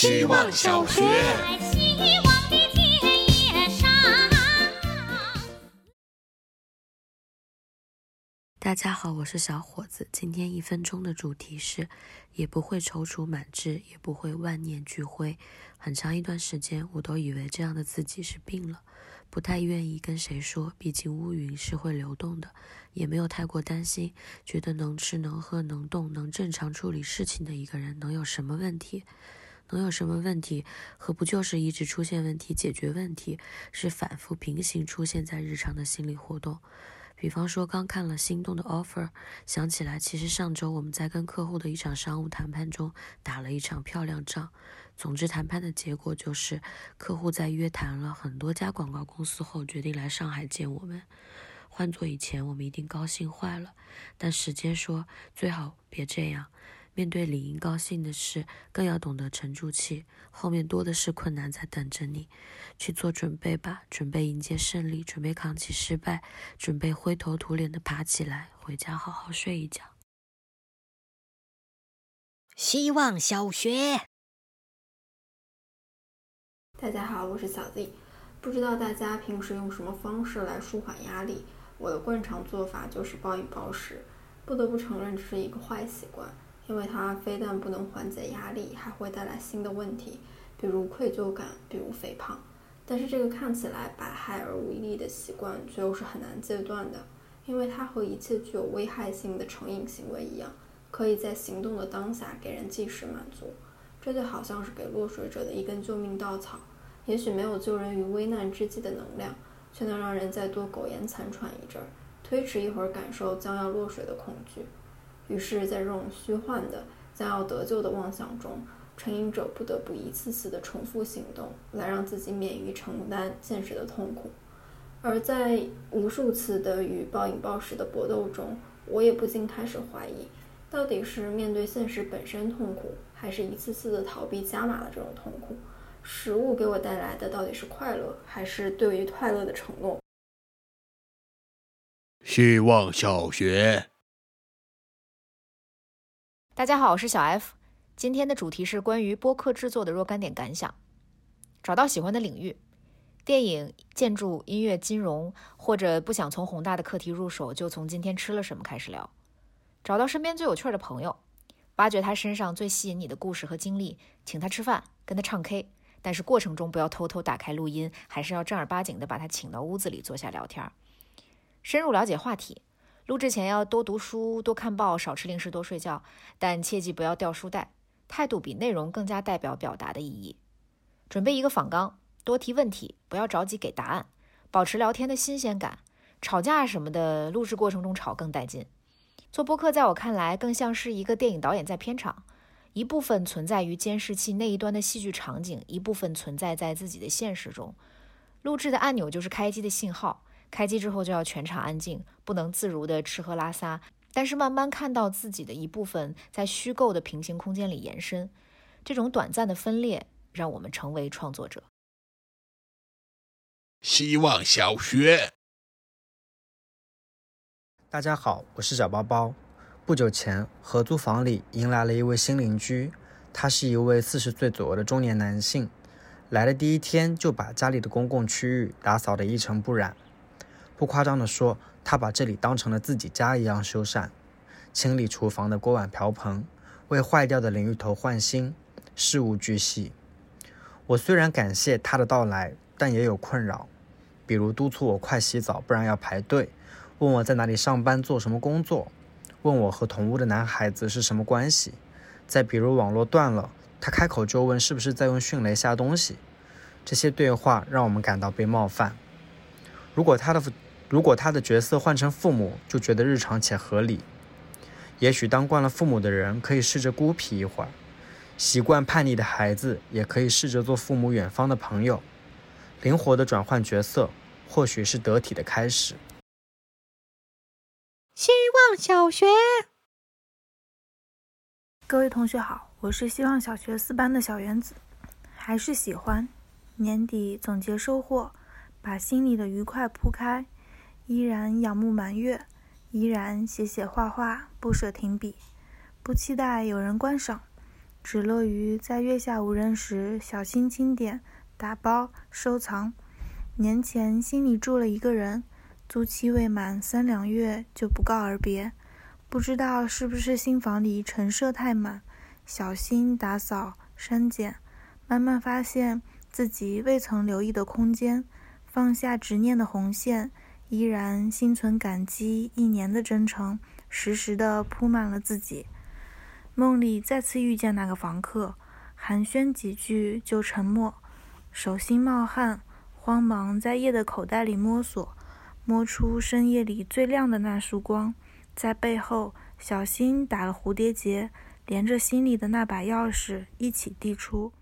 希望小学。大家好，我是小伙子。今天一分钟的主题是：也不会踌躇满志，也不会万念俱灰。很长一段时间，我都以为这样的自己是病了，不太愿意跟谁说。毕竟乌云是会流动的，也没有太过担心。觉得能吃能喝能动能正常处理事情的一个人，能有什么问题？能有什么问题？和不就是一直出现问题解决问题？是反复平行出现在日常的心理活动。比方说，刚看了心动的 offer，想起来其实上周我们在跟客户的一场商务谈判中打了一场漂亮仗。总之，谈判的结果就是客户在约谈了很多家广告公司后，决定来上海见我们。换做以前，我们一定高兴坏了。但时间说，最好别这样。面对理应高兴的事，更要懂得沉住气。后面多的是困难在等着你，去做准备吧。准备迎接胜利，准备扛起失败，准备灰头土脸的爬起来，回家好好睡一觉。希望小学，大家好，我是小 Z。不知道大家平时用什么方式来舒缓压力？我的惯常做法就是暴饮暴食。不得不承认，这是一个坏习惯。因为它非但不能缓解压力，还会带来新的问题，比如愧疚感，比如肥胖。但是这个看起来百害而无一利的习惯，却又是很难戒断的，因为它和一切具有危害性的成瘾行为一样，可以在行动的当下给人即时满足。这就好像是给落水者的一根救命稻草，也许没有救人于危难之际的能量，却能让人再多苟延残喘一阵儿，推迟一会儿感受将要落水的恐惧。于是，在这种虚幻的将要得救的妄想中，成瘾者不得不一次次的重复行动，来让自己免于承担现实的痛苦。而在无数次的与暴饮暴食的搏斗中，我也不禁开始怀疑，到底是面对现实本身痛苦，还是一次次的逃避加码的这种痛苦？食物给我带来的到底是快乐，还是对于快乐的承诺？希望小学。大家好，我是小 F。今天的主题是关于播客制作的若干点感想。找到喜欢的领域，电影、建筑、音乐、金融，或者不想从宏大的课题入手，就从今天吃了什么开始聊。找到身边最有趣的朋友，挖掘他身上最吸引你的故事和经历，请他吃饭，跟他唱 K，但是过程中不要偷偷打开录音，还是要正儿八经的把他请到屋子里坐下聊天，深入了解话题。录制前要多读书、多看报、少吃零食、多睡觉，但切记不要掉书袋。态度比内容更加代表表达的意义。准备一个访纲，多提问题，不要着急给答案，保持聊天的新鲜感。吵架什么的，录制过程中吵更带劲。做播客在我看来更像是一个电影导演在片场，一部分存在于监视器那一端的戏剧场景，一部分存在在自己的现实中。录制的按钮就是开机的信号。开机之后就要全场安静，不能自如的吃喝拉撒。但是慢慢看到自己的一部分在虚构的平行空间里延伸，这种短暂的分裂让我们成为创作者。希望小学，大家好，我是小包包。不久前，合租房里迎来了一位新邻居，他是一位四十岁左右的中年男性。来的第一天就把家里的公共区域打扫得一尘不染。不夸张地说，他把这里当成了自己家一样修缮，清理厨房的锅碗瓢盆，为坏掉的淋浴头换新，事无巨细。我虽然感谢他的到来，但也有困扰，比如督促我快洗澡，不然要排队；问我在哪里上班，做什么工作；问我和同屋的男孩子是什么关系；再比如网络断了，他开口就问是不是在用迅雷下东西。这些对话让我们感到被冒犯。如果他的。如果他的角色换成父母，就觉得日常且合理。也许当惯了父母的人，可以试着孤僻一会儿；习惯叛逆的孩子，也可以试着做父母远方的朋友。灵活的转换角色，或许是得体的开始。希望小学，各位同学好，我是希望小学四班的小原子，还是喜欢年底总结收获，把心里的愉快铺开。依然仰慕满月，依然写写画画，不舍停笔，不期待有人观赏，只乐于在月下无人时小心清点、打包、收藏。年前心里住了一个人，租期未满三两月就不告而别。不知道是不是新房里陈设太满，小心打扫删减，慢慢发现自己未曾留意的空间，放下执念的红线，依然心存感激一年的真诚，实时的铺满了自己。梦里再次遇见那个房客，寒暄几句就沉默，手心冒汗，慌忙在夜的口袋里摸索，摸出深夜里最亮的那束光。在背后小心打了蝴蝶结，连着心里的那把钥匙一起递出。